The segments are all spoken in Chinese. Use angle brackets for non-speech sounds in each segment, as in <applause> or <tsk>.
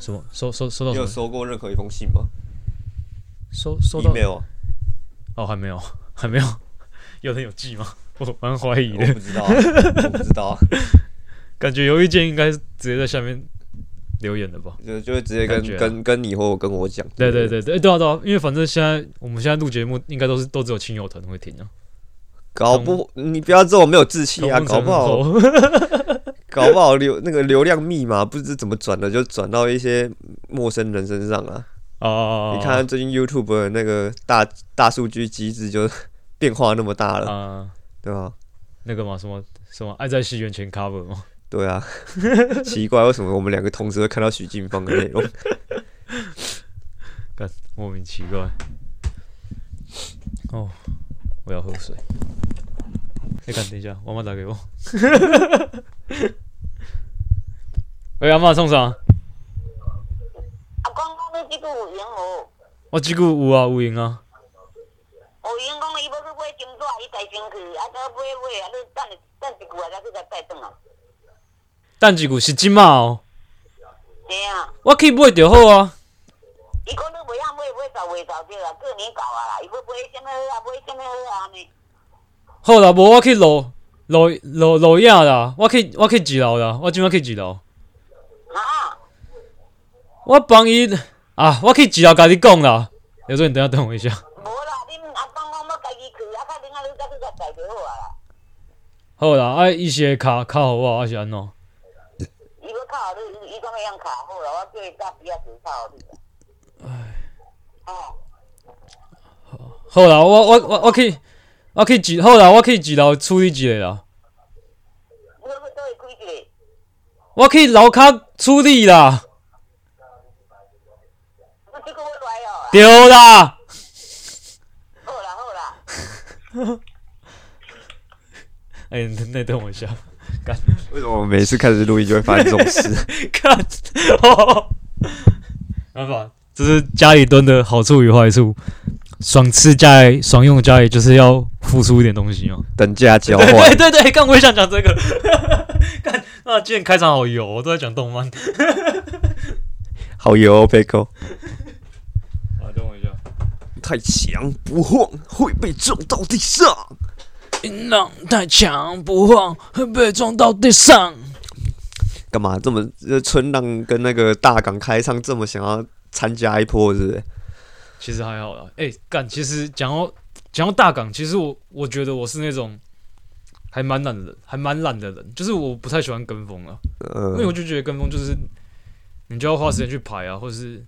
什么收收收到你有？收过任何一封信吗收收到？email 哦，还没有，还没有。<laughs> 有人有寄吗？<laughs> 我蛮怀疑的，我不知道啊，我不知道啊，<laughs> 感觉有一件应该是直接在下面留言的吧？就就会直接跟啊跟跟你或跟我讲。对对对对，对啊对啊，因为反正现在我们现在录节目，应该都是都只有亲友团会听啊。搞不你不要这么没有志气啊，搞不好搞不好流那个流量密码不知怎么转的，就转到一些陌生人身上啊。哦，你看最近 YouTube 的那个大大数据机制就变化那么大了，啊，对吧？那个嘛，什么什么爱在西元前 cover 嘛，对啊，奇怪，为什么我们两个同时会看到许晋芳的内容？<laughs> 干莫名奇怪。哦，我要喝水。你看，等一下，妈妈打给我。<laughs> 喂，阿妈送啥？阿公讲你即句有闲无？我即句有啊，有闲啊。有闲讲伊要去买金纸，伊带先去，啊，再买买，啊，你等一等一句啊，再去甲带转来。等一句是即嘛哦，对啊，我去买就好啊。伊讲你袂晓买，买走袂走对啊，过年到啊啦，伊要买什物好啊，买什物好啊安尼。好啦，无我去路路路路亚啦，我去我去二楼啦，我今晚去二楼。啊？我帮伊啊，我去二楼甲你讲啦。有时候你等一下等我一下。无啦，恁阿公讲要家己去，啊，较恁啊，你再去甲带就好啊啦。好啦，啊，伊是会卡卡互我，还是安怎？伊要靠你，伊讲会用卡好啦，我叫伊甲比较钱靠你啦。唉。哦。好啦，我我我我去我去二好啦，我去二楼处理一一个？我去楼骹处理啦。对啦。好啦好啦。哎、你等等我一下，干为什么我每次开始录音就会发生这种事？<laughs> 干，哦，没办法，这是家里蹲的好处与坏处。爽吃家里爽用交易就是要付出一点东西哦。等价交对换 <laughs> 对，对对，刚我也想讲这个。<laughs> 看，啊，今天开场好油，我都在讲动漫。好油哦 e c o 啊，等我一下。太强不晃会被撞到地上。音浪太强不晃，会被撞到地上。干嘛这么呃春浪跟那个大港开唱这么想要参加一波，是不是？其实还好啦。哎、干，其实讲到讲到大港，其实我我觉得我是那种还蛮懒的人，还蛮懒的人，就是我不太喜欢跟风啊，因为我呃，就觉得跟风就是你就要花时间去排啊，或者是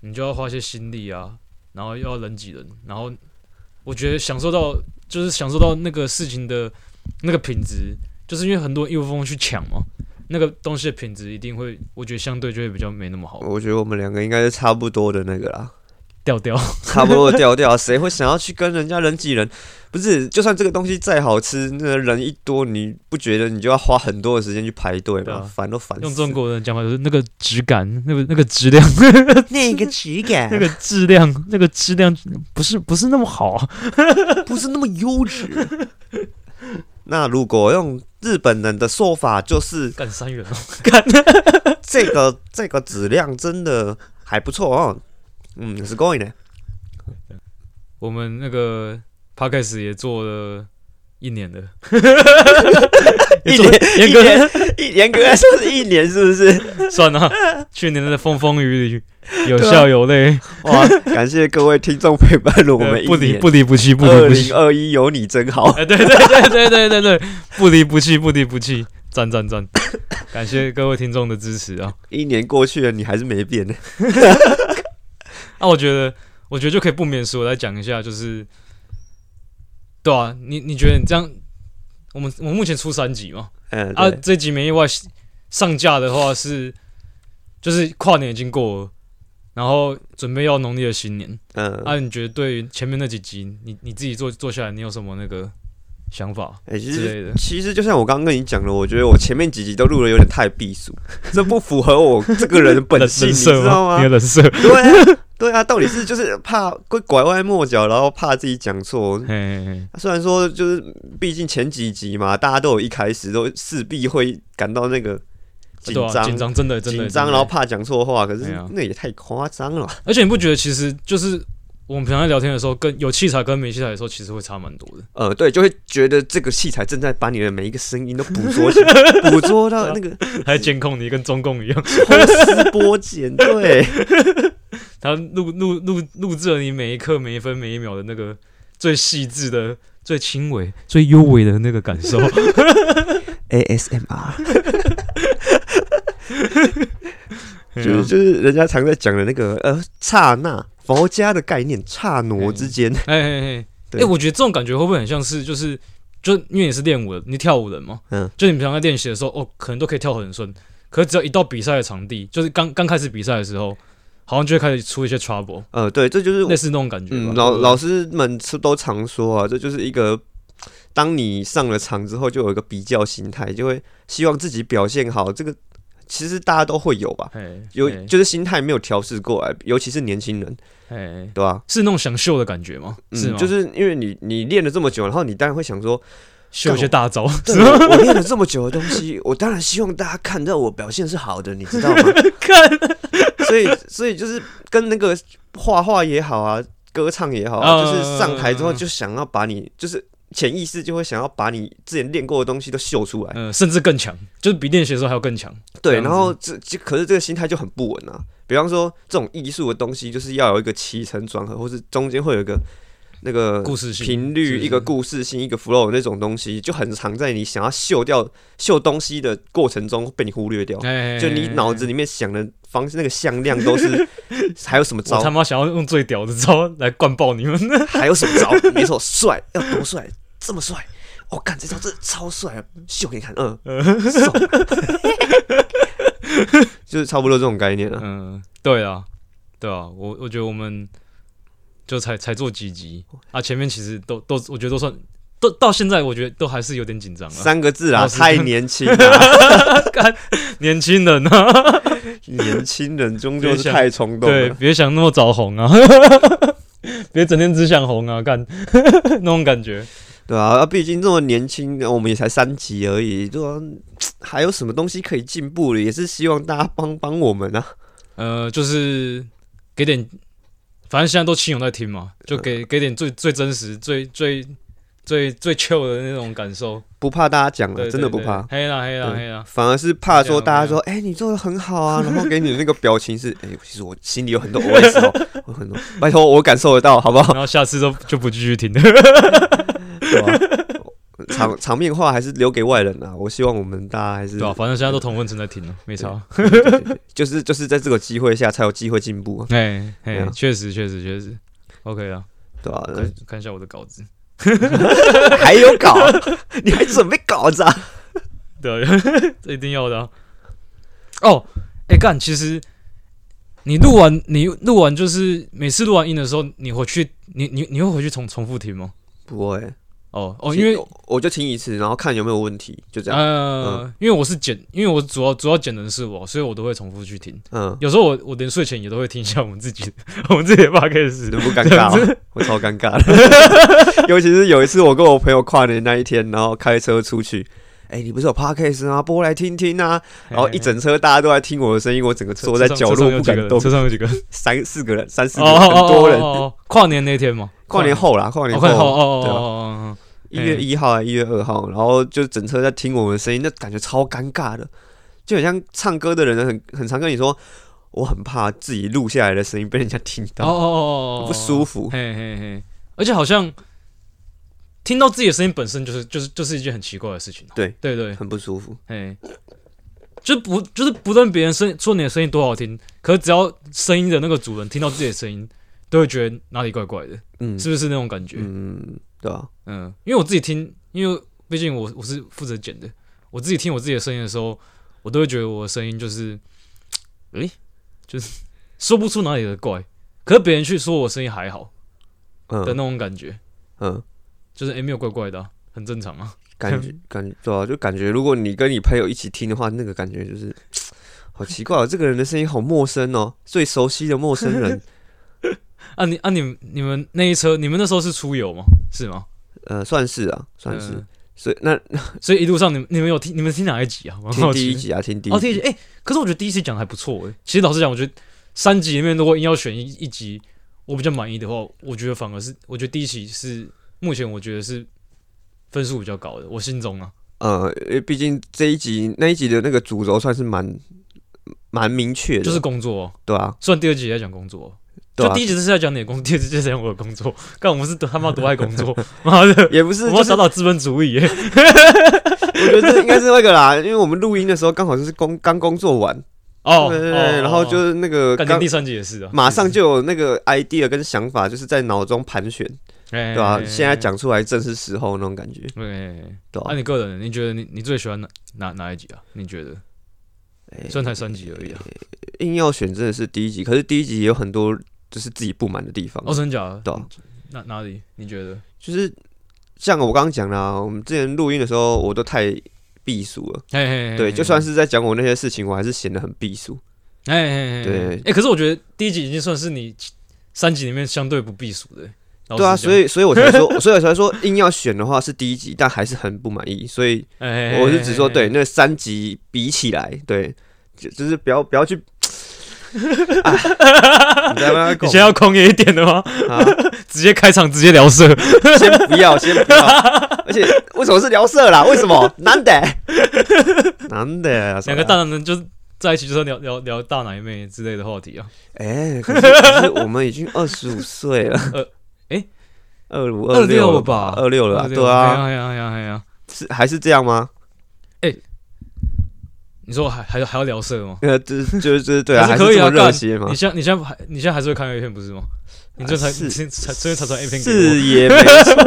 你就要花一些心力啊，然后又要人挤人，然后我觉得享受到就是享受到那个事情的那个品质，就是因为很多人一窝蜂去抢嘛，那个东西的品质一定会，我觉得相对就会比较没那么好，我觉得我们两个应该是差不多的那个啦，调调。<laughs> 差不多的调调。谁会想要去跟人家人挤人？不是，就算这个东西再好吃，那人一多，你不觉得你就要花很多的时间去排队吗？烦都烦。用中国人讲法就是那个质感，那个那个质量，那个质感 <laughs> 那个质量，那个质量不是不是那么好啊。<laughs> 不是那么优质。那如果用日本人的说法，就是干三元哦，这个这个质量真的还不错哦。嗯，是够的。我们那个 podcast 也做了一年了，<laughs> 一年 <laughs> 严格一年一严格来说是一年，是不是？算了，去年的风风雨雨，有笑有泪，哇，感谢各位听众陪伴了我们一不离年。不离不弃，不离不弃零。二一有你真好。哎，对对对对对对对，不离不弃，不离不弃，赞赞赞！<laughs> 感谢各位听众的支持啊！一年过去了，你还是没变呢。啊，我觉得，我觉得就可以不免俗地来讲一下，就是，对啊，你你觉得你这样，我们我们目前出三集嘛，嗯，啊，这集没意外上架的话是，就是跨年已经过了，然后准备要农历的新年，嗯，啊，你觉得对于前面那几集，你你自己做做下来，你有什么那个想法哎，其实？其实就像我刚刚跟你讲的，我觉得我前面几集都录的有点太避俗，<laughs> 这不符合我这个人的本性，你知道吗你的？人设，对啊，对啊，到底是就是怕会拐弯抹角，然后怕自己讲错。虽然说就是，毕竟前几集嘛，大家都有一开始都势必会感到那个紧张、紧张，真的真的紧张，然后怕讲错话，可是那也太夸张了。而且你不觉得其实就是我们平常在聊天的时候，跟有器材跟没器材的时候，其实会差蛮多的。呃，对，就会觉得这个器材正在把你的每一个声音都捕捉起来，<laughs> 捕捉到那个 <laughs> 还监控你，跟中共一样，抽丝剥茧。对，他录录录录制了你每一刻、每一分、每一秒的那个最细致的、最轻微、最优微的那个感受。<laughs> ASMR，就是就是人家常在讲的那个呃刹那佛家的概念，刹那之间。哎哎哎，对。哎，我觉得这种感觉会不会很像是就是就因为你是练舞的，你跳舞人嘛，嗯，就你平常在练习的时候，哦，可能都可以跳得很顺，可是只要一到比赛的场地，就是刚刚开始比赛的时候，好像就会开始出一些 trouble，呃，对，这就是类似那种感觉老老师们是都常说啊，这就是一个，当你上了场之后，就有一个比较心态，就会希望自己表现好。这个其实大家都会有吧，哎有哎就是心态没有调试过来，尤其是年轻人，哎，对吧？是那种想秀的感觉吗？是？就是因为你你练了这么久，然后你当然会想说，秀一些大招，对我我练了这么久的东西，<laughs> 我当然希望大家看到我表现是好的，你知道吗？<laughs> 看，所以所以就是跟那个画画也好啊，歌唱也好就是上台之后就想要把你就是。潜意识就会想要把你之前练过的东西都秀出来，嗯，甚至更强，就是比练习的时候还要更强。对，然后这这可是这个心态就很不稳啊。比方说这种艺术的东西，就是要有一个起承转合，或是中间会有一个那个故事性频率、一个故事性、一个 flow 那种东西，就很常在你想要秀掉秀东西的过程中被你忽略掉。哎，就你脑子里面想的方 <laughs> 式，那个向量都是还有什么招我他？妈想要用最屌的招来灌爆你们。还有什么招？没错，帅要多帅，这么帅。我、干这招真的超帅啊！秀给你看，嗯，爽 <laughs> 就是差不多这种概念啊。嗯，对啊，对啊，我我觉得我们就才才做几集啊，前面其实都都我觉得都算都到现在，我觉得都还是有点紧张了。三个字啊，太年轻 <laughs> 了。年轻人啊，年轻人终究是太冲动对，了。别想那么早红啊，<laughs> 别整天只想红啊，干那种感觉。对啊，啊毕竟这么年轻，我们也才三级而已，对啊，还有什么东西可以进步的？也是希望大家帮帮我们啊。呃，就是给点，反正现在都亲友在听嘛，就给给点最最真实、最最最最 chill 的那种感受。不怕大家讲对了，真的不怕。黑啦黑啦对黑啦，反而是怕说大家说，哎、你做的很好啊，然后给你的那个表情是，哎、其实我心里有很多 OS 哦，我很多，拜托我感受得到，好不好？然后下次都就不继续听了。场场面话还是留给外人啊，我希望我们大家还是对啊，反正现在都同温层在听了，没差。对对对对就是就是在这个机会下才有机会进步啊，哎哎对啊，确实确实确实，OK 啊，对吧、看看一下我的稿子。还有稿，你还准备稿子啊？对，这一定要的啊。哦，哎干，其实你录完你录完就是每次录完音的时候，你回去你你你会回去重重复听吗？不会哦哦，因为我我就听一次，然后看有没有问题，就这样。呃，因为我是剪，因为我主要主要剪的是我，所以我都会重复去听。嗯，有时候我我连睡前也都会听一下我们自己的 <laughs> 我们自己的 podcast。你不尴尬吗？<laughs> 我超尴尬的，<laughs> 尤其是有一次我跟我朋友跨年那一天，然后开车出去。哎、你不是有 podcast 吗？播来听听啊！然后一整车大家都在听我的声音，我整个坐在角落不敢动。车上有几个？三四个人，三四哦个人，很多人。跨年那天嘛，跨年后啦，跨年后，哦哦哦，一月一号还一月二号，然后就整车在听我们的声音，那感觉超尴尬的，就很像唱歌的人很很常跟你说，我很怕自己录下来的声音被人家听哦到，哦哦哦，不舒服。嘿嘿嘿，而且好像听到自己的声音本身就是就是就是一件很奇怪的事情。对对对，很不舒服。嘿，就不就是不论别人声说你的声音多好听，可是只要声音的那个主人听到自己的声音，都会觉得哪里怪怪的，嗯，是不是那种感觉？嗯，对啊，嗯，因为我自己听，因为毕竟我我是负责剪的，我自己听我自己的声音的时候，我都会觉得我的声音就是，<tsk> 诶、就是说不出哪里的怪，可是别人去说我声音还好嗯的那嗯种感觉，嗯，就是诶、没有怪怪的啊、很正常啊。感觉 <laughs> 感觉对啊，就感觉如果你跟你朋友一起听的话，那个感觉就是 <tsk> 好奇怪、哦，这个人的声音好陌生哦，最熟悉的陌生人。<laughs> 啊你啊你们你们那一车，你们那时候是出游吗？是吗？呃，算是啊，算是。嗯所以那 <laughs> 所以一路上你们你们有听你们听哪一集啊？听第一集啊，听第哦，一集，第一集。哎、可是我觉得第一集讲的还不错哎、其实老实讲，我觉得三集里面如果硬要选一一集我比较满意的话，我觉得反而是我觉得第一集是目前我觉得是分数比较高的，我心中啊，呃，因为毕竟这一集那一集的那个主轴算是蛮蛮明确的，就是工作、哦。对啊，虽然第二集也在讲工作就第，一集是在讲你的工作，第二集就是在讲我的工作。<laughs> 干，我们是多他妈多爱工作，<laughs> 妈的，也不是，我们要就是打资本主义耶。<laughs> 我觉得这应该是那个啦，因为我们录音的时候刚好就是工刚工作完，哦，对对对，哦然后就是那个刚第三集也是啊，马上就有那个 idea 跟想法，就是在脑中盘旋，对对吧、现在，讲出来正是时候那种感觉，对，对吧、那你个人，你觉得你你最喜欢哪哪哪一集啊？你觉得？虽然才三集而已啊。硬要选真的是第一集，可是第一集也有很多就是自己不满的地方，哦，真的假的？对啊哪哪里？你觉得？就是像我刚刚讲啦，我们之前录音的时候我都太避俗了，嘿嘿嘿，对，就算是，在讲我那些事情，我还是显得很避俗。哎哎哎，对哎，可是我觉得第一集已经算是你三集里面相对不避暑的。对啊，所以，所以我才说，<laughs> 所以我才说硬要选的话是第一集，但还是很不满意，所以哎我是只说对，那三集比起来，对，就就是不要不要去。啊、<laughs> 你在那你先要狂野一点的吗？啊，<laughs> 直接开场，直接聊色。先不要，先不要。<laughs> 而且为什么是聊色啦？为什么？难得，难得，两个大男人就是在一起，就是聊聊聊大奶妹之类的话题啊。哎、可是可是我们已经二十五岁了，呃诶二五二六吧？二六了啊，对哎啊，哎呀哎呀哎呀！是还是这样吗？你说还还还要聊色吗？呃，就是就是就是对啊，还是可以啊热血吗你？现在你现在还你现在还是会看 A 片不是吗？你这才才才这才传 A 片给。是也没错，<laughs>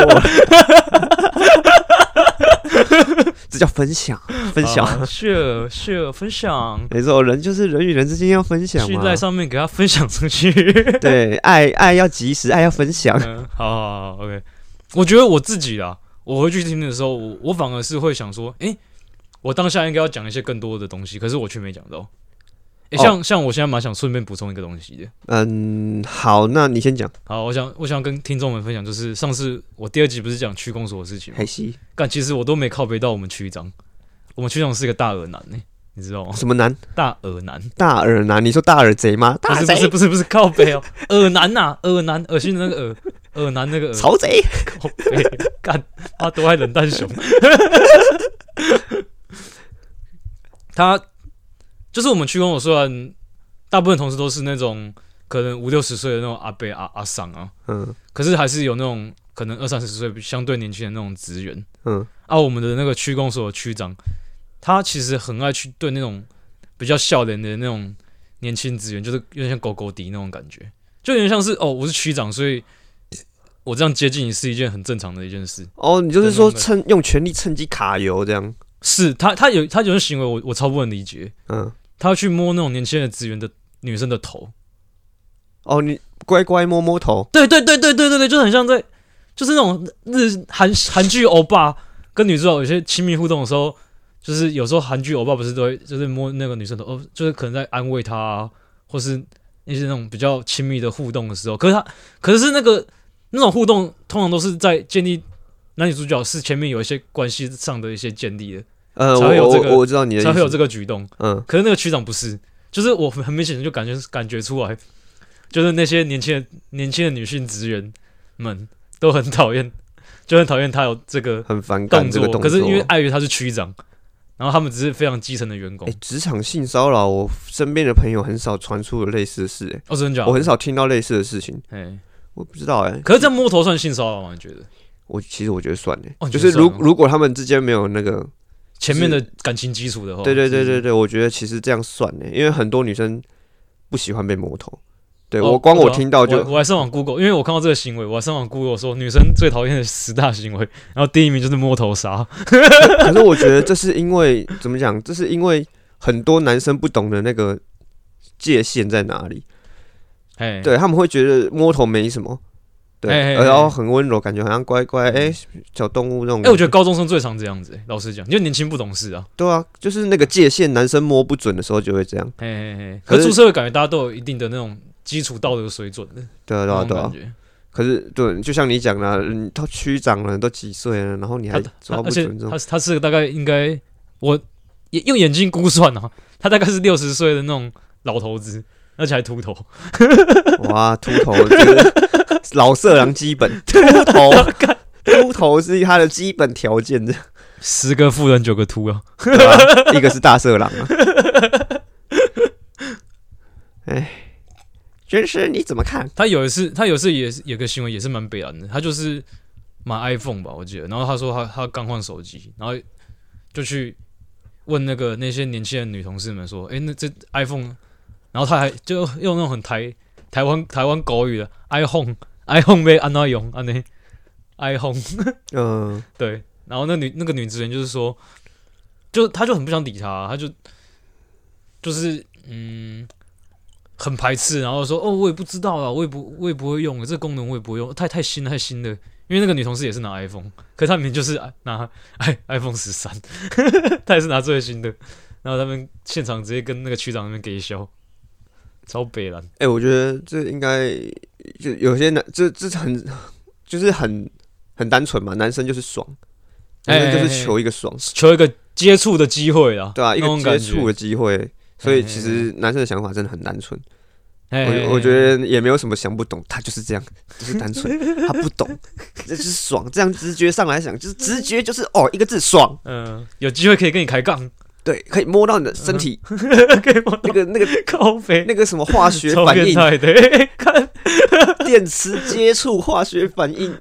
这叫分享，分享。share share 分享，没错，人就是人与人之间要分享在。上面给他分享出去。<laughs> 对，爱爱要及时，爱要分享。嗯，好好好，OK。我觉得我自己啊，我回去听的时候，我我反而是会想说，诶，我当下应该要讲一些更多的东西，可是我却没讲到。像像我现在蛮想顺便补充一个东西的。嗯，好，那你先讲。好，我想我想跟听众们分享，就是上次我第二集不是讲区公所的事情吗海？西但其实我都没靠背到我们区长，我们区长是一个大耳男呢、你知道吗？什么男？大耳男，大耳男？你说大耳贼吗？不是不是不是不是靠背哦，<laughs> 耳男呐、耳男，恶心的那个耳，<laughs> 耳男那个耳，曹贼。靠背，干他都爱冷淡熊。<laughs> 他就是我们区公所，虽然大部分同事都是那种可能五六十岁的那种阿伯阿阿桑啊，嗯可是还是有那种可能二三十岁相对年轻的那种职员。嗯，啊，我们的那个区公所的区长，他其实很爱去对那种比较笑脸的那种年轻职员，就是有点像狗狗迪那种感觉，就有点像是哦，我是区长，所以我这样接近你是一件很正常的一件事。哦，你就是说趁用权力趁机卡油这样？是他，他有他有些行为我，我超不能理解。嗯，他要去摸那种年轻的职员的女生的头，哦，你乖乖摸摸头。对对对对对对对，就很像在，就是那种日韩韩剧欧巴跟女主角有些亲密互动的时候，就是有时候韩剧欧巴不是都会就是摸那个女生的头，哦，就是可能在安慰她啊，或是那些那种比较亲密的互动的时候，可是他可是那个那种互动通常都是在建立男女主角是前面有一些关系上的一些建立的，呃，才我我会有这个我我知道你的。才会有这个举动。嗯，可是那个区长不是，就是我很明显的就感觉感觉出来，就是那些年轻的年轻的女性职员们都很讨厌，就很讨厌他有这个很反感个动作。可是因为碍于他是区长，然后他们只是非常基层的员工哎，。职场性骚扰，我身边的朋友很少传出有类似的事，哎，哦，真的假的？我很少听到类似的事情，哎，我不知道，哎，可是这样摸头算性骚扰吗？你觉得我其实我觉得算了，哦你就是如如果他们之间没有那个，前面的感情基础的话？对对对对对，我觉得其实这样算呢，因为很多女生不喜欢被摸头。对哦我光我听到就我我还上网 Google，因为我看到这个行为，我还上网 Google 说女生最讨厌的十大行为，<laughs> 然后第一名就是摸头杀。可是我觉得这是因为怎么讲？这是因为很多男生不懂的那个界限在哪里，哎，对他们会觉得摸头没什么，对，哎哎哎然后很温柔，感觉好像乖乖哎、小动物那种。哎、我觉得高中生最常这样子、欸，老实讲，就年轻不懂事啊。对啊，就是那个界限，男生摸不准的时候就会这样。嘿嘿嘿，可是出社会感觉大家都有一定的那种基础道德水准的对啊，对啊，对啊。可是对，就像你讲的，嗯他区长了，都几岁了，然后你还他抓不准这种他，他是个大概应该我用眼睛估算啊，他大概是六十岁的那种老头子，而且还秃头。<laughs> 哇，秃头，这个老色狼基本 <laughs> 秃头，秃头是他的基本条件的，十个富人九个秃啊！一个是大色狼啊。<laughs> 哎，军师你怎么看？他有一次，他有一次也是有个新闻也是蛮悲哀的，他就是买 iPhone 吧，我记得，然后他说他他刚换手机，然后就去问那个那些年轻的女同事们说，诶，那这 iPhone，然后他还就用那种很台台湾台湾国语的 iPhone <laughs> iPhone 被安娜用安那 iPhone <laughs> 嗯，对，然后那女那个女职员就是说，就她就很不想理他，她就就是嗯很排斥，然后说哦我也不知道啊，我也不我也不会用，这个功能我也不会用，太太新太新的。因为那个女同事也是拿 iPhone，可是她明明就是拿 i iPhone 十三，<laughs> 她也是拿最新的，然后他们现场直接跟那个区长那边给笑，超北蓝，哎、我觉得这应该就有些男，这这很就是很很单纯嘛，男生就是爽，男生就是求一个爽，求一个接触的机会啊，对啊，一个接触的机会。所以其实男生的想法真的很单纯，哎我我觉得也没有什么想不懂，他就是这样，就是单纯，他不懂，<laughs> 这就是爽。这样直觉上来想，就是直觉就是哦，一个字爽，嗯、有机会可以跟你开杠，对，可以摸到你的身体，<laughs> 可以摸那个那个靠背，那个什么化学反应，变态的，欸看。<laughs> 电磁接触化学反应，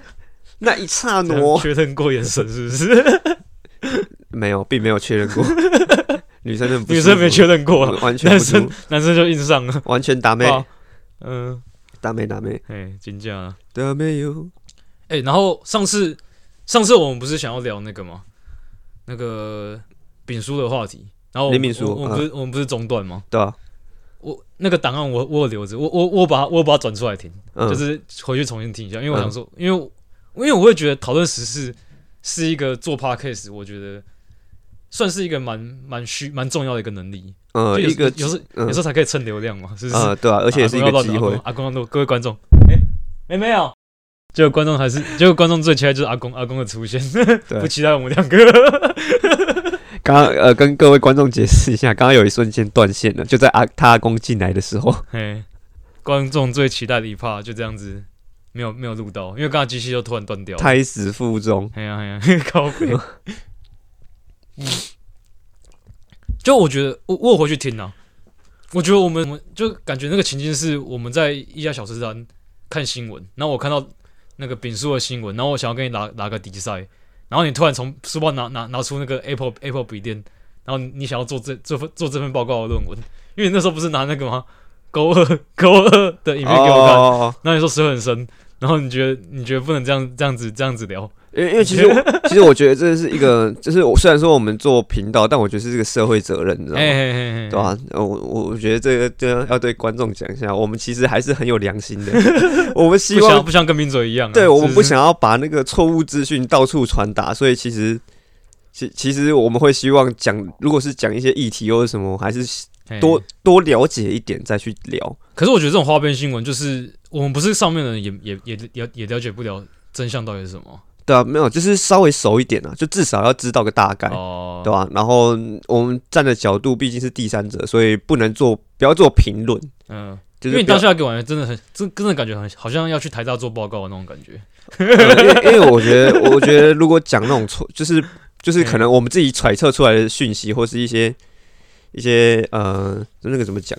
<laughs> 那一刹那。确认过眼神是不是？没有，并没有确认过，女生女生没确认，认过啊，完全男生服，男生就硬上了，完全打妹，啊嗯，打妹打妹。哎，金价啊，打妹哟，哎，然后上次上次我们不是想要聊那个吗？那个丙叔的话题，然后我林炳书我我们不是我们不是中断吗？对啊？我那个档案我我有留着，我我我把它我把它转出来听，嗯，就是回去重新听一下，因为我想说，因为因为我会觉得讨论时事是一个做 podcast，我觉得算是一个蛮蛮需蛮重要的一个能力，呃，就有一个有时候嗯。有时候才可以蹭流量嘛，是不是？呃，对啊，而且也是一个机会。阿公，阿公要录，各位观众，哎、没没有，结果观众还是结果观众最期待就是阿公阿公的出现，<laughs> 对。不期待我们两个。刚刚呃，跟各位观众解释一下，刚刚有一瞬间断线了，就在阿他阿公进来的时候，嘿，观众最期待的一 part 就这样子没有没有录到，因为刚刚机器就突然断掉了。胎死腹中。哎呀哎呀，<laughs> 靠背。嗯，就我觉得我我有回去听啊，我觉得我们我们就感觉那个情境是我们在一家小吃摊看新闻，然后我看到那个丙叔的新闻，然后我想要跟你拿拿个比赛，然后你突然从书包拿拿拿出那个 Apple Apple 笔电，然后你想要做这这份做这份报告的论文，因为你那时候不是拿那个吗？勾二勾二的影片给我看，哦，然后你说水很深，然后你觉得你觉得不能这样这样子这样子聊，因为因为其实我 <laughs> 其实我觉得这是一个，就是我虽然说我们做频道，但我觉得是一个社会责任，你知道吗？嘿嘿嘿嘿，对吧、呃我我我觉得这个这个要对观众讲一下，我们其实还是很有良心的，<laughs> 我们希望不像跟名嘴一样、啊，对我们不想要把那个错误资讯到处传达，所以其实其其实我们会希望讲，如果是讲一些议题或者什么，还是嘿多多了解一点再去聊。可是我觉得这种花边新闻，就是我们不是上面的人也也也也也了解不了真相到底是什么对啊，没有，就是稍微熟一点啊，就至少要知道个大概。哦，对吧、然后我们站的角度毕竟是第三者，所以不能做，不要做评论，嗯，就是因为你当下给我真的很，真真的感觉很好像要去台大做报告的那种感觉。呃因为因为我觉得，我觉得如果讲那种错，就是就是可能我们自己揣测出来的讯息，或是一些一些呃，那个怎么讲？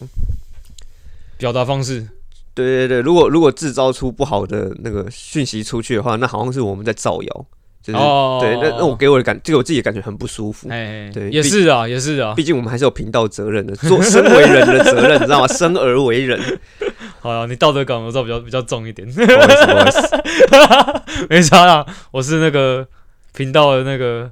表达方式，对对对，如果如果制造出不好的那个讯息出去的话，那好像是我们在造谣，就是、哦对，那那我给我的感，这个我自己的感觉很不舒服。哎，对也是啊，也是啊。毕竟我们还是有频道责任的，做身为人的责任，你知道吗？生而为人，<laughs> 好了，你道德感我知道比较比较重一点，不好意思，不好意思。<laughs> 没差啦。我是那个频道的那个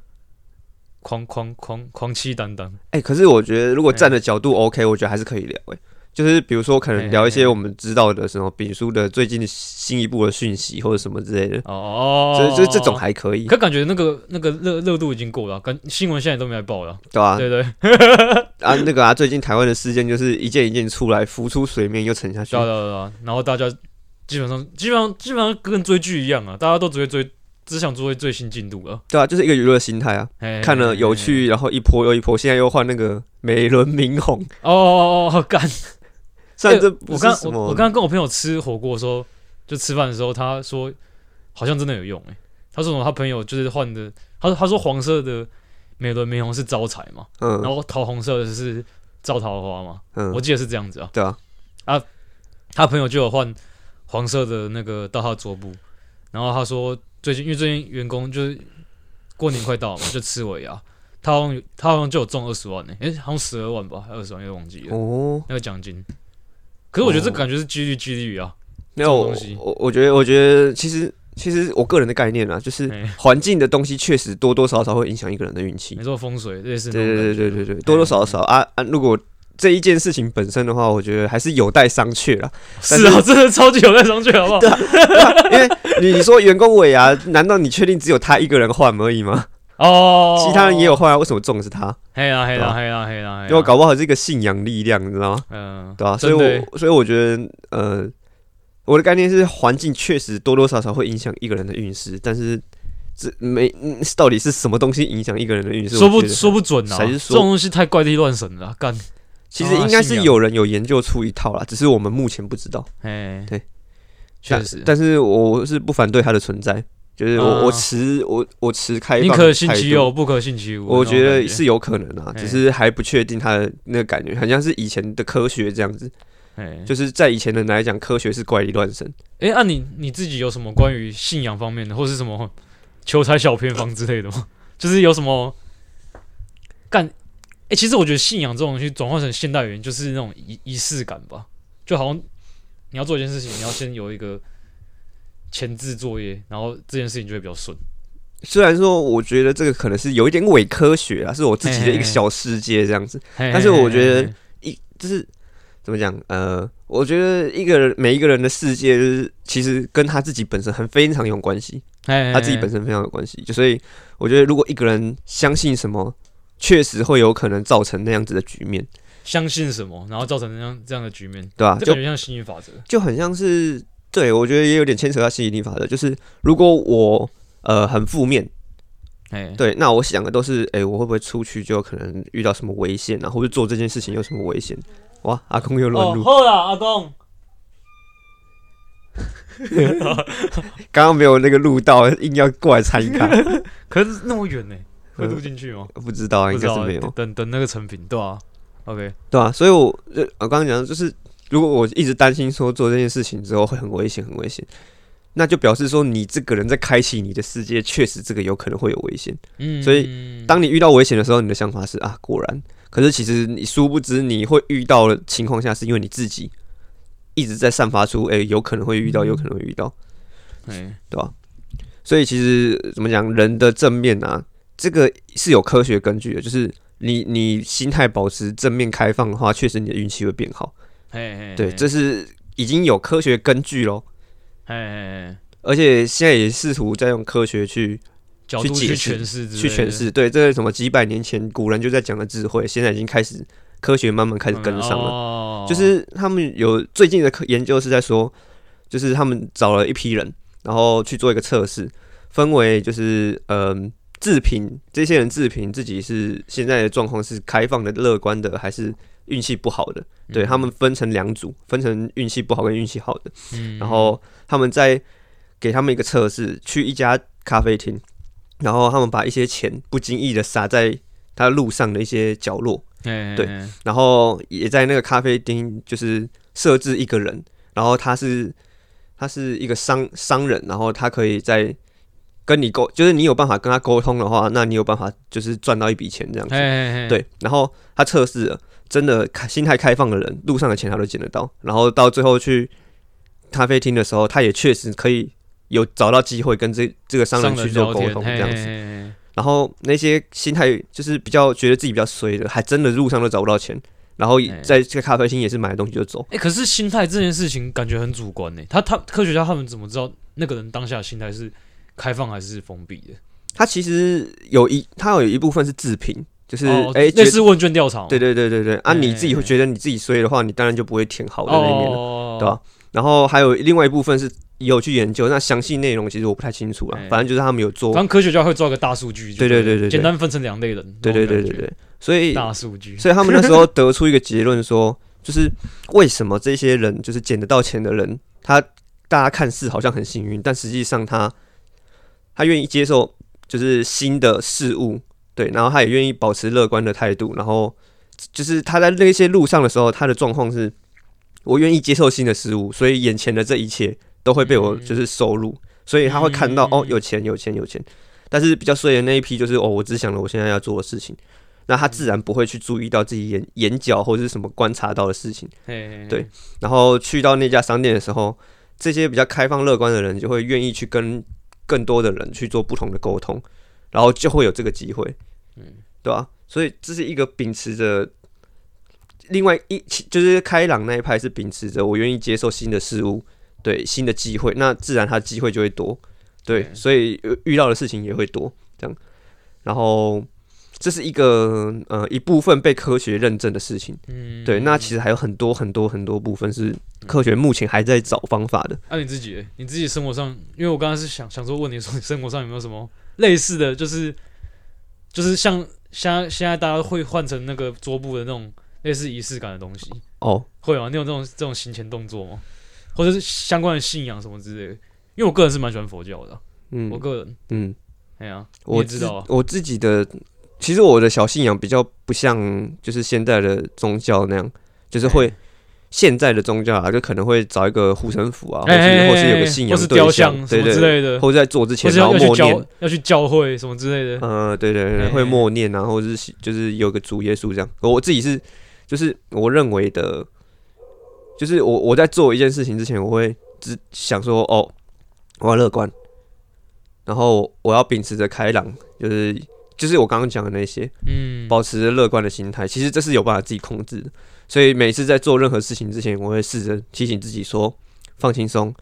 狂狂狂狂气担当。哎、可是我觉得如果站的角度 OK，我觉得还是可以聊、哎，就是比如说可能聊一些我们知道的什么丙叔的最近新一部的讯息或者什么之类的，哦，所以就是这种还可以，可感觉那个那个热热度已经过了，跟新闻现在都没来报了，对啊、对对，<laughs> 啊，那个啊，最近台湾的事件就是一件一件出来，浮出水面又沉下去。对。啊对啊对。啊，然后大家基本上基本上基本上跟追剧一样啊，大家都只会追，只想追最新进度了。对啊，就是一个娱乐心态啊，嘿看了有。趣，然后一波又一波，现在又换那个美轮明宏，哦哦哦，干！虽然这我刚我我刚刚跟我朋友吃火锅的时候，就吃饭的时候，他说好像真的有用诶、他说什么？他朋友就是换的，他他说黄色的美轮明宏是招财嘛，然嗯后桃红色的是招桃花嘛，嗯我，记得是这样子啊。对啊，他朋友就有换黄色的那个到他桌布，然后他说最近因为最近员工就是过年快到了嘛，就吃尾牙，他好像他好像就有中二十万呢、诶、好像十二万吧，还二十万，又忘记了、哦，那个奖金。可是我觉得这哦感觉是几率几率啊，没有，我我我觉得我觉得其实其实我个人的概念啊，就是哎环境的东西确实多多少少会影响一个人的运气没。错，风水类似对对对对对对，多多少少啊啊！如果这一件事情本身的话，我觉得还是有待商榷啦。是啊，<laughs> 真的超级有待商榷，好不好？因为你你说员工尾牙，难道你确定只有他一个人换而已吗？哦，其他人也有，后来，为什么中的是他？黑啦黑啦黑啦黑啦，因为搞不好是一个信仰力量，你知道吗？嗯，对吧、所以我所以我觉得，呃，我的概念是环境确实多多少少会影响一个人的运势，但是这没嗯到底是什么东西影响一个人的运势？说不说不准啊，还是说？这种东西太怪力乱神了啊，干，其实应该是有人有研究出一套啦，只是我们目前不知道。哎，对，确实，但是我是不反对它的存在，就是我、啊我持我我持开放，宁可信其有，。不可信其无。我觉得是有可能啊，哎只是还不确定他的那个感觉，好像是以前的科学这样子，哎，就是在以前的人来讲，科学是怪力乱神。哎，那你你自己有什么关于信仰方面的，或是什么求财小偏方之类的吗？<laughs> 就是有什么干？哎，其实我觉得信仰这种东西转换成现代语言，就是那种仪仪式感吧，就好像你要做一件事情，你要先有一个前置作业，然后这件事情就会比较顺。虽然说我觉得这个可能是有一点伪科学啊，是我自己的一个小世界这样子，但但是我觉得一就是怎么讲？呃，我觉得一个人每一个人的世界，就是其实跟他自己本身很非常有关系，他他自己本身非常有关系。就所以我觉得，如果一个人相信什么，确实会有可能造成那样子的局面，相信什么，然后造成那样这样的局面，对吧、就这感觉像吸引法则。就很像是，对我觉得也有点牵扯到吸引力法则，就是如果我呃很负面，哎，对，那我想的都是，哎、我会不会出去就可能遇到什么危险啊，或者做这件事情有什么危险？哇，阿公又乱入，好啦，阿公，<laughs> 刚刚没有那个录到，硬要过来参加，<laughs> 可是那么远呢，会录进去吗？不知道啊，不知道应该是没有，等等那个成品，对啊，OK，对啊，所以我就我刚刚讲的就是，如果我一直担心说做这件事情之后会很危险，很危险。那就表示说，你这个人在开启你的世界，确实这个有可能会有危险。嗯，所以当你遇到危险的时候，你的想法是啊，果然。可是其实你殊不知，你会遇到的情况下，是因为你自己一直在散发出，哎、有可能会遇到，有可能会遇到，哎，对吧？所以其实怎么讲，人的正面啊，这个是有科学根据的，就是你你心态保持正面开放的话，确实你的运气会变好。嘿嘿，对，这是已经有科学根据喽，嘿嘿嘿，而且现在也试图在用科学去去去解释去诠释。对，这是什么几百年前古人就在讲的智慧，现在已经开始科学慢慢开始跟上了。了就是他们有最近的科研究是在说，就是他们找了一批人，然后去做一个测试，分为就是嗯。自评这些人自评自己是现在的状况是开放的、乐观的，还是运气不好的？对他们分成两组，分成运气不好跟运气好的。嗯然后他们在给他们一个测试，去一家咖啡厅，然后他们把一些钱不经意的撒在他路上的一些角落，对对，然后也在那个咖啡厅就是设置一个人，然后他是他是一个商商人，然后他可以在跟你沟，就是你有办法跟他沟通的话，那你有办法就是赚到一笔钱这样子。嘿，对，然后他测试了，真的开心态开放的人，路上的钱他都捡得到。然后到最后去咖啡厅的时候，他也确实可以有找到机会跟这这个商人去做沟通这样子。子。然后那些心态就是比较觉得自己比较衰的，还真的路上都找不到钱，然后哎在这个咖啡厅也是买了东西就走。哎、可是心态这件事情感觉很主观呢。他他科学家他们怎么知道那个人当下的心态是开放还是封闭的？它其实有一，它有一部分是自评，就是哦哎、觉类似问卷调查嘛。对对对对对，啊，哎你自己会觉得你自己衰的话，你当然就不会填好的那一面了。哦，对吧？然后还有另外一部分是也有去研究，那详细内容其实我不太清楚了哎。反正就是他们有做反，正科学家会抓个大数据，就对对对对对简单分成两类人，对对对对对，所以大数据，所以他们那时候得出一个结论说，就是为什么这些人就是捡得到钱的人，他大家看似好像很幸运，但实际上他他愿意接受就是新的事物，对，然后他也愿意保持乐观的态度，然后就是他在那些路上的时候，他的状况是，我愿意接受新的事物，所以眼前的这一切都会被我嗯。就是收入，所以他会看到、嗯。哦有钱有钱有钱，但是比较衰的那一批就是哦，我只想了我现在要做的事情。那他自然不会去注意到自己眼眼角或者是什么观察到的事情，对然后去到那家商店的时候，这些比较开放乐观的人就会愿意去跟更多的人去做不同的沟通，然后就会有这个机会，嗯对吧、所以这是一个秉持着另外一就是开朗那一派是秉持着我愿意接受新的事物，对新的机会，那自然他机会就会多，对，对所以呃遇到的事情也会多，这样，然后。这是一个呃一部分被科学认证的事情，嗯。对，那其实还有很多很多很多部分是科学目前还在找方法的。那、你自己欸，你自己生活上，因为我刚刚是想想说问你说，你生活上有没有什么类似的，就是就是像像现在大家会换成那个桌布的那种类似仪式感的东西，哦，会吗？你有这种这种行前动作吗？或者是相关的信仰什么之类的？因为我个人是蛮喜欢佛教的啊、嗯。我个人，嗯，哎呀、你我也知道啊，我自己的，其实我的小信仰比较不像就是现在的宗教那样，就是会哎现在的宗教啊，就可能会找一个护身符啊，或哎哎是或是有哎个信仰或是雕对象像，什么对对对，之类的，或者在做之前然后默念，要去教会什么之类的。嗯，对对对，哎会默念啊，或者是就是有个主耶稣这样。我自己是就是我认为的，就是我我在做一件事情之前，我会只想说哦，我要乐观，然后我要秉持着开朗，就是就是我刚刚讲的那些，嗯，保持乐观的心态。其实这是有办法自己控制的，所以每次在做任何事情之前，我会试着提醒自己说放轻松、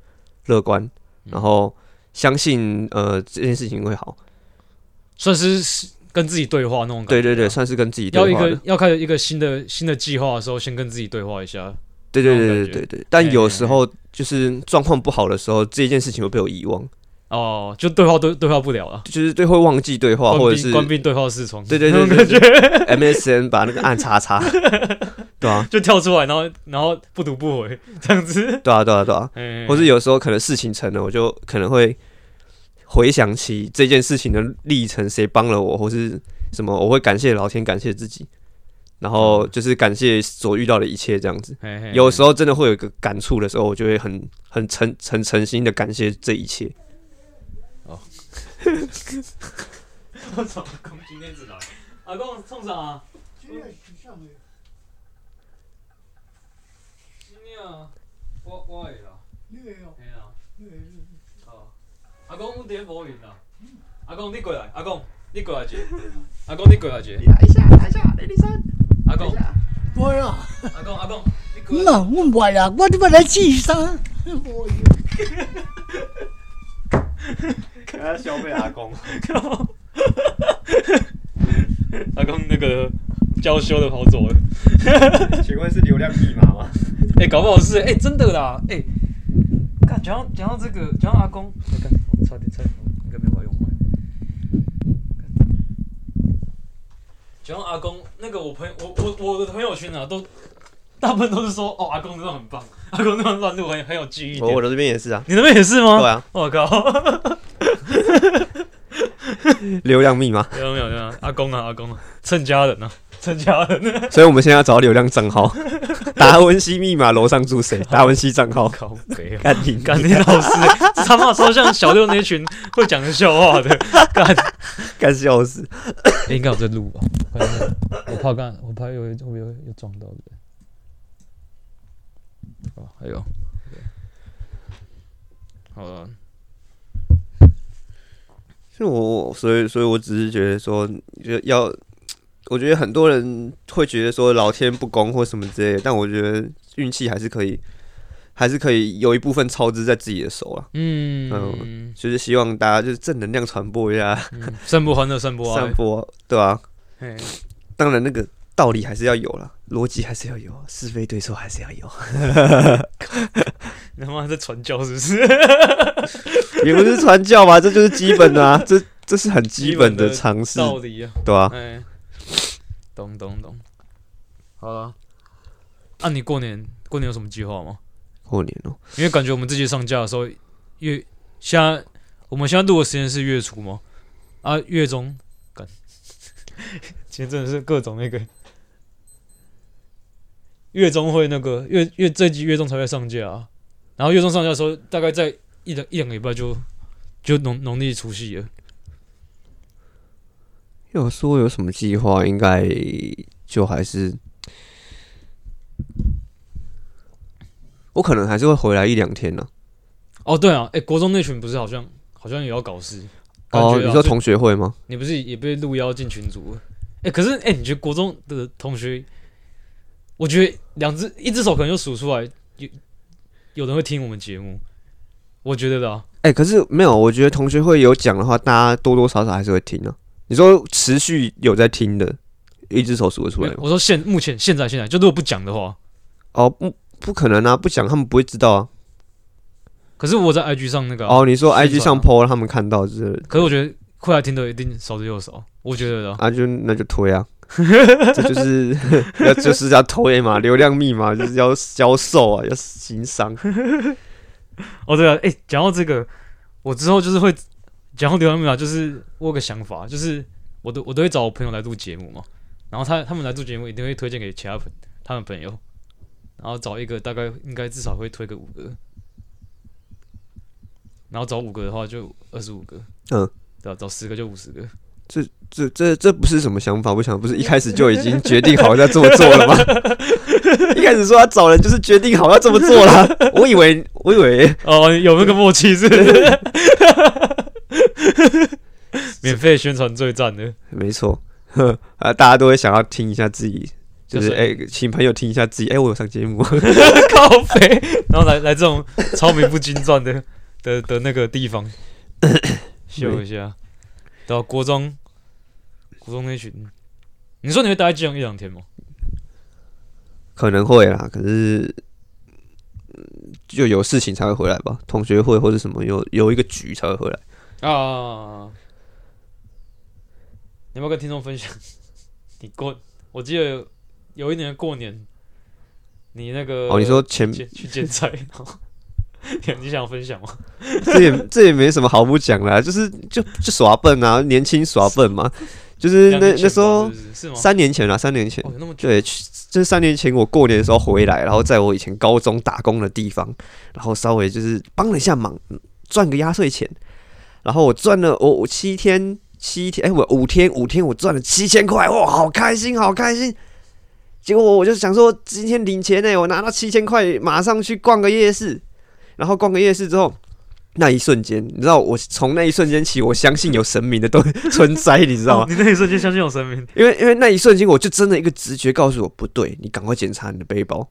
乐观，嗯然后相信呃这件事情会好。算是是跟自己对话那种感觉啊。对对对，算是跟自己对要一话的个。要开始一个新的新的计划的时候，先跟自己对话一下。对对对对对对，但有时候就是状况不好的时候，这件事情会被我遗忘，哦，就对话对对话不了了，就是对会忘记对话，或者是闭关闭对话视窗，对对对 <laughs> 对 <laughs> MSN 把那个按叉叉，<laughs> 对啊。就跳出来，然后然后不读不回这样子，对啊对啊对啊，哎或是有时候可能事情成了，我就可能会回想起这件事情的历程，谁帮了我，或是什么，我会感谢老天，感谢自己，然后就是感谢所遇到的一切这样子。嘿嘿有时候真的会有一个感触的时候，我就会很很诚很诚心的感谢这一切。我操，阿公今天只来，阿公冲啥啊？今天啊，我我会啦，嘿啊，好，阿公我伫无闲啦，阿公你过来，阿公你过来一下，阿公你过来一下，来一下，来一下，雷迪山，阿公我啊，阿公阿公，你过来，那我唔来啊，我这边来智商。给 <laughs> 他消费阿公。<laughs> 阿公那个娇羞的跑走了。<laughs> 请问是流量密码吗？哎、搞不好是哎、真的啦，哎、看讲到讲到这个，讲到阿公，我看我差点差点，应该没有把它用完。讲到阿公，那个我朋友，我我我的朋友圈啊，都大部分都是说，哦，阿公真的很棒，阿公那段乱录很很有记忆点。我我的这边也是啊，你那边也是吗？对啊，我靠，<laughs> 流量密码，没有没有没有，阿公啊阿公啊，蹭家人啊，趁家人。啊，所以我们现在要找流量账号，<laughs> 达文西密码楼上住谁？达文西账号，靠北啊。干你干你老师、他妈超像小六那群会讲的笑话的，干、干笑死！欸应该有在录吧？快点我怕刚，我怕有会不会有有撞到的。哦，还有，好了，是我，所以所以我只是觉得说，就要，我觉得很多人会觉得说老天不公或什么之类的，但我觉得运气还是可以，还是可以有一部分操之在自己的手啊。嗯。嗯，就是希望大家就是正能量传播一下，散播欢乐，散播爱。散，播，对吧、嘿。当然，那个道理还是要有了，逻辑还是要有，是非对错还是要有，你 <laughs> 他妈在传教是不是？<laughs> 也不是传教吧，这就是基本的啊，<laughs> 这这是很基本的常识，道理啊，对吧、哎，懂懂懂。好了，那、你过年过年有什么计划吗？过年哦、因为感觉我们这期上架的时候，月现在我们现在录的时间是月初吗，啊月中感，今天真的是各种那个月中会那个月月这集月中才会上架、啊，然后月中上架的时候，大概在一两一两个礼拜就就农农历除夕了。要说有什么计划，应该就还是我可能还是会回来一两天呢、哦，对啊，哎、国中那群不是好像好像也要搞事？感哦，你说同学会吗？你不是也被录邀进群组了？哎、可是哎、你觉得国中的同学，我觉得两只一只手可能就数出来，有有人会听我们节目，我觉得的、啊。哎、可是没有，我觉得同学会有讲的话，大家多多少少还是会听啊。你说持续有在听的，一只手数得出来吗？我说现目前现在现在，就如果不讲的话，哦，不，不可能啊，不讲他们不会知道啊。可是我在 IG 上那个啊、哦，你说 IG 上 PO 让他们看到之类的可是我觉得会来听的一定少之又少，我觉得的啊、啊，就那就推啊，<laughs> 这就是 <laughs> 要就是要推嘛，流量密码就是要销售啊，要行商。哦，对啊，哎、讲到这个，我之后就是会讲到流量密码，就是我有个想法，就是我都我都会找我朋友来录节目嘛，然后他他们来录节目一定会推荐给其他朋他们朋友，然后找一个大概应该至少会推个五个，然后找五个的话就二十五个，嗯，对啊，找十个就五十个，这这这这不是什么想法，我想不是一开始就已经 <laughs> 决定好要这么做了吗？<laughs> 一开始说要找人就是决定好要这么做了，我以为我以为哦，有那个默契是不是？<laughs> 免费宣传最赞的，没错，呵啊，大家都会想要听一下自己，就是就是哎、请朋友听一下自己，哎、我有上节目，靠北，然后来来这种超名不经传的的的那个地方秀一下，到啊，国中国中那群，你说你会待在基隆一两天吗？可能会啦，可是。嗯就有事情才会回来吧，同学会或者什么有有一个局才会回来。啊，你要不要跟听众分享？<laughs> 你过，我记得有一年过年，你那个哦，你说前去去捡菜，<laughs> 你你想分享吗？这也这也没什么好不讲啦，就是就就耍笨啊，年轻耍笨嘛，就是那那时候？三年前啊，三年前对，就是三年前我过年的时候回来，然后在我以前高中打工的地方，然后稍微就是帮了一下忙，嗯赚个压岁钱，然后我赚了我我七天七天，哎、我五天五天我赚了七千块，哇，好开心，好开心。结果我就想说，今天领钱呢，我拿到七千块，马上去逛个夜市，然后逛个夜市之后。那一瞬间，你知道，我从那一瞬间起，我相信有神明的都 <laughs> 存在，你知道吗 <laughs> 哦？你那一瞬间相信有神明，因为因为那一瞬间，我就真的一个直觉告诉我不对，你赶快检查你的背包。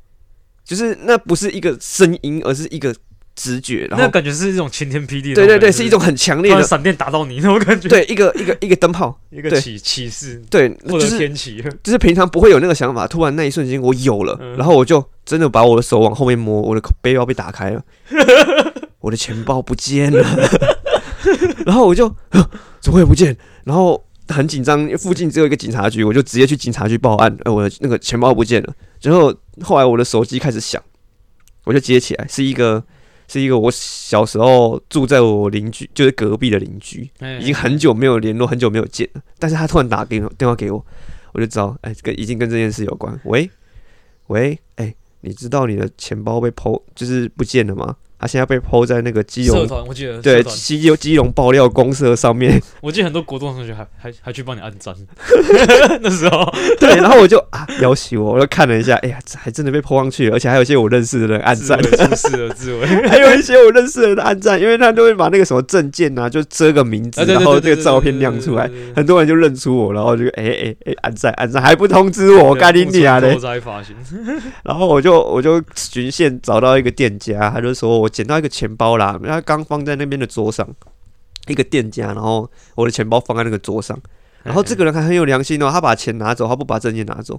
就是那不是一个声音，而是一个直觉。然那后感觉是一种晴天霹雳的对对对，是一种很强烈的，闪电打到你那种感觉，，对一个一个一个灯泡，一个启启示，对，或者就是天启，就是平常不会有那个想法，突然那一瞬间我有了，嗯然后我就真的把我的手往后面摸，我的背包被打开了，<laughs> 我的钱包不见了，<laughs> 然后我就 <laughs> 怎么会不见？然后很紧张，附近只有一个警察局，我就直接去警察局报案，呃，我的那个钱包不见了。之后后来我的手机开始响，我就接起来，是一个是一个我小时候住在我邻居，就是隔壁的邻居，已经很久没有联络，很久没有见了。但是他突然打给我电话给我，我就知道，哎、跟已经跟这件事有关。喂，喂，哎、你知道你的钱包被偷，就是不见了吗？他现在被抛在那个基隆，社团，我记得对社团。基基隆爆料公社上面，<laughs> 我记得很多国中同学还还还去帮你按赞，<laughs> 那时候。对，然后我就啊，要挟我，我就看了一下，哎呀，这还真的被抛上去了，而且还有一些我认识的人按赞，出事了，自伟，<laughs> 还有一些我认识的人按赞，因为他都会把那个什么证件啊，就遮个名字，啊对对然后这个照片亮出来很多人就认出我，然后就哎哎哎按赞按赞，还不通知我，干你娘嘞！在发型，然后我就我就循线找到一个店家，他就说我捡到一个钱包啦，他刚放在那边的桌上，一个店家，然后我的钱包放在那个桌上，然后这个人还很有良心哦，他把钱拿走，他不把证件拿走，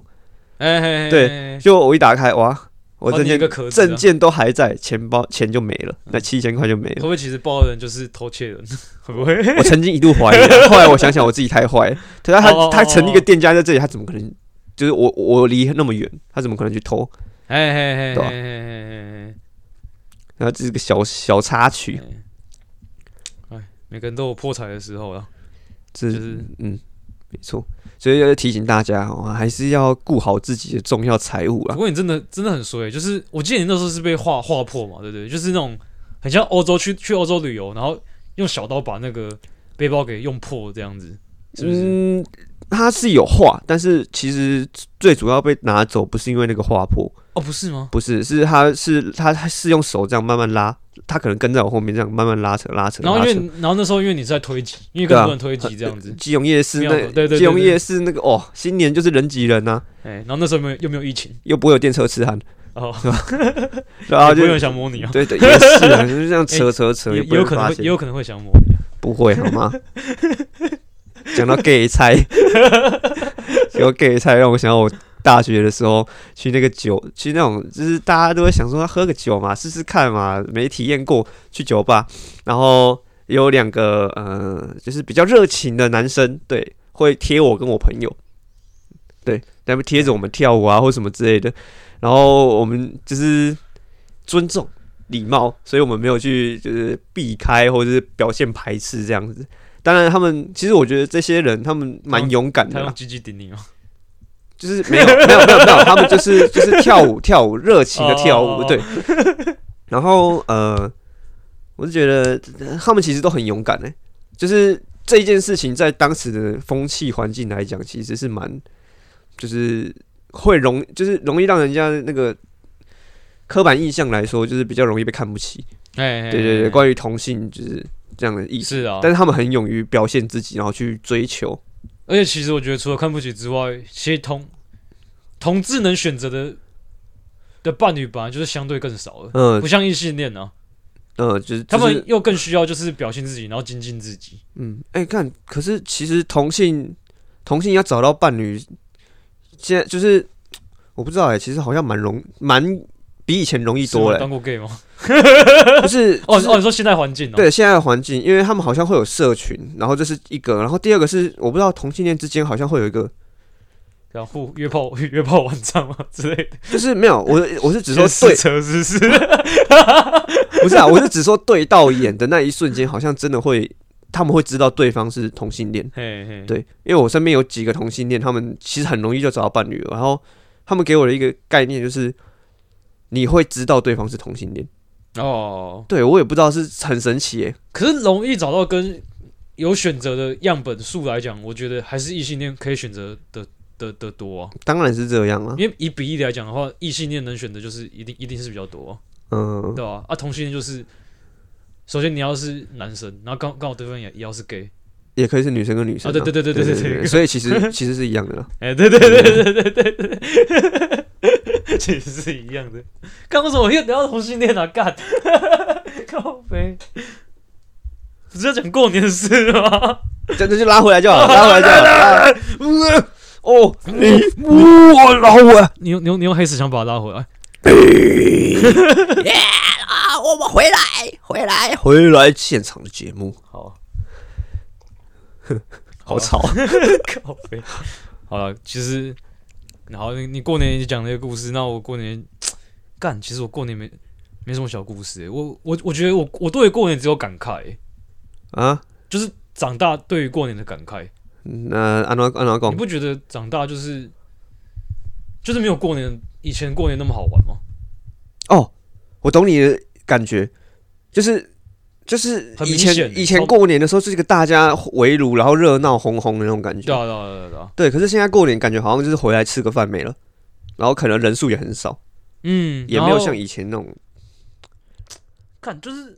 哎对，就我一打开，哇，我证件证件都还在，钱包钱就没了，那七千块就没了。会不会其实报的人就是偷窃人？<laughs> 会不会？我曾经一度怀疑啊，<laughs> 后来我想想我自己太坏了。对啊，他他他成立一个店家在这里，他怎么可能？就是我我离那么远，他怎么可能去偷？哎嘿嘿对啊嘿嘿嘿嘿然后这是个小小插曲，嘿，哎，每个人都有破财的时候啊，这就是嗯，没错。所以要提醒大家哦，还是要顾好自己的重要财物啊。不过你真的真的很衰，就是我记得你那时候是被划划破嘛，对不对？就是那种很像欧洲去去欧洲旅游，然后用小刀把那个背包给用破这样子，是不是？嗯，他是有画，但是其实最主要被拿走不是因为那个画破，哦，不是吗？不是，是他是他他是用手这样慢慢拉，他可能跟在我后面这样慢慢拉扯拉扯。然后因为然后那时候因为你是在推挤，因为更多人推挤这样子，基隆夜市那对对基隆夜市那个哦，新年就是人挤人呐、哎，然后那时候没有又没有疫情，又不会有电车痴汉，哦，<laughs> 然后就有人想摸你啊，对对也是啊，就是这样 <laughs> 扯扯扯，也有可能会也有可能会想摸你啊，不会好吗？<laughs> 讲到 gay 菜，<laughs> 讲到 gay 菜，让我想到我大学的时候去那个酒，去那种就是大家都会想说喝个酒嘛，试试看嘛，没体验过，去酒吧，然后有两个呃，就是比较热情的男生，对，会贴我跟我朋友，对，他们贴着我们跳舞啊或什么之类的，然后我们就是尊重。礼貌，所以我们没有去就是避开或者是表现排斥这样子。当然，他们其实我觉得这些人他们蛮勇敢的啦，他用鸡鸡顶你吗？就是没有没有没有没有，<laughs> 他们就是就是跳舞跳舞热情的跳舞，对。然后呃，我是觉得呃他们其实都很勇敢呢、就是这一件事情在当时的风气环境来讲，其实是蛮就是会容就是容易让人家那个刻板印象来说，就是比较容易被看不起。哎，对对对，哎关于同性就是这样的意思。是啊，但是他们很勇于表现自己，然后去追求。而且其实我觉得，除了看不起之外，其实同同志能选择的的伴侣本来就是相对更少的，嗯不像异性恋啊，嗯，就是他就是们又更需要就是表现自己，然后精进自己。嗯，哎、看，可是其实同性同性要找到伴侣，现在就是我不知道哎、其实好像蛮容蛮比以前容易多嘞、是吗当过 gay 吗？<laughs> 不是 <laughs> 哦就是哦，你说现在环境哦，对现在的环境，因为他们好像会有社群，然后这是一个，然后第二个是我不知道同性恋之间好像会有一个，然后约炮 <laughs> 约炮晚上嘛之类的，就是没有我我是只说对车是不是？不是啊，我是只说对到眼的那一瞬间，好像真的会他们会知道对方是同性恋。嘿嘿，对，因为我身边有几个同性恋，他们其实很容易就找到伴侣了。然后他们给我的一个概念就是，你会知道对方是同性恋。哦，对我也不知道是很神奇耶。可是容易找到跟有选择的样本数来讲，我觉得还是异性恋可以选择的的的多、啊。当然是这样啊，因为以比例来讲的话，异性恋能选的就是一定一定是比较多、啊。嗯，对吧、啊？啊，同性恋就是首先你要是男生，然后刚刚好对方也也要是 gay。也可以是女生跟女生啊，对对对对对对，所以其实其实是一样的，<laughs> 哎，对对对对对对对，<laughs> 其实是一样的。刚为什么又聊到同性恋啊？干，<laughs> 靠背，不是要讲过年的事吗？这这就拉回来就好了，拉回来就好了。<laughs> 拉哦，你我老我你用你用你用黑石枪把他拉回来。啊，我们回来，回来，回来现场的节目，好，好吵。靠背。好了，其实，然后你你过年讲那个故事，那我过年 <tsk> 干，其实我过年没没什么小故事、欸。我我我觉得我我对于过年只有感慨、欸啊，就是长大对于过年的感慨。那安怎安怎你？不觉得长大就是就是没有过年以前过年那么好玩吗？哦，我懂你的感觉，就是就是以前以前过年的时候是一个大家围炉，然后热闹哄哄的那种感觉。对啊对啊对啊对啊，对，可是现在过年感觉好像就是回来吃个饭没了，然后可能人数也很少，嗯，也没有像以前那种。看就是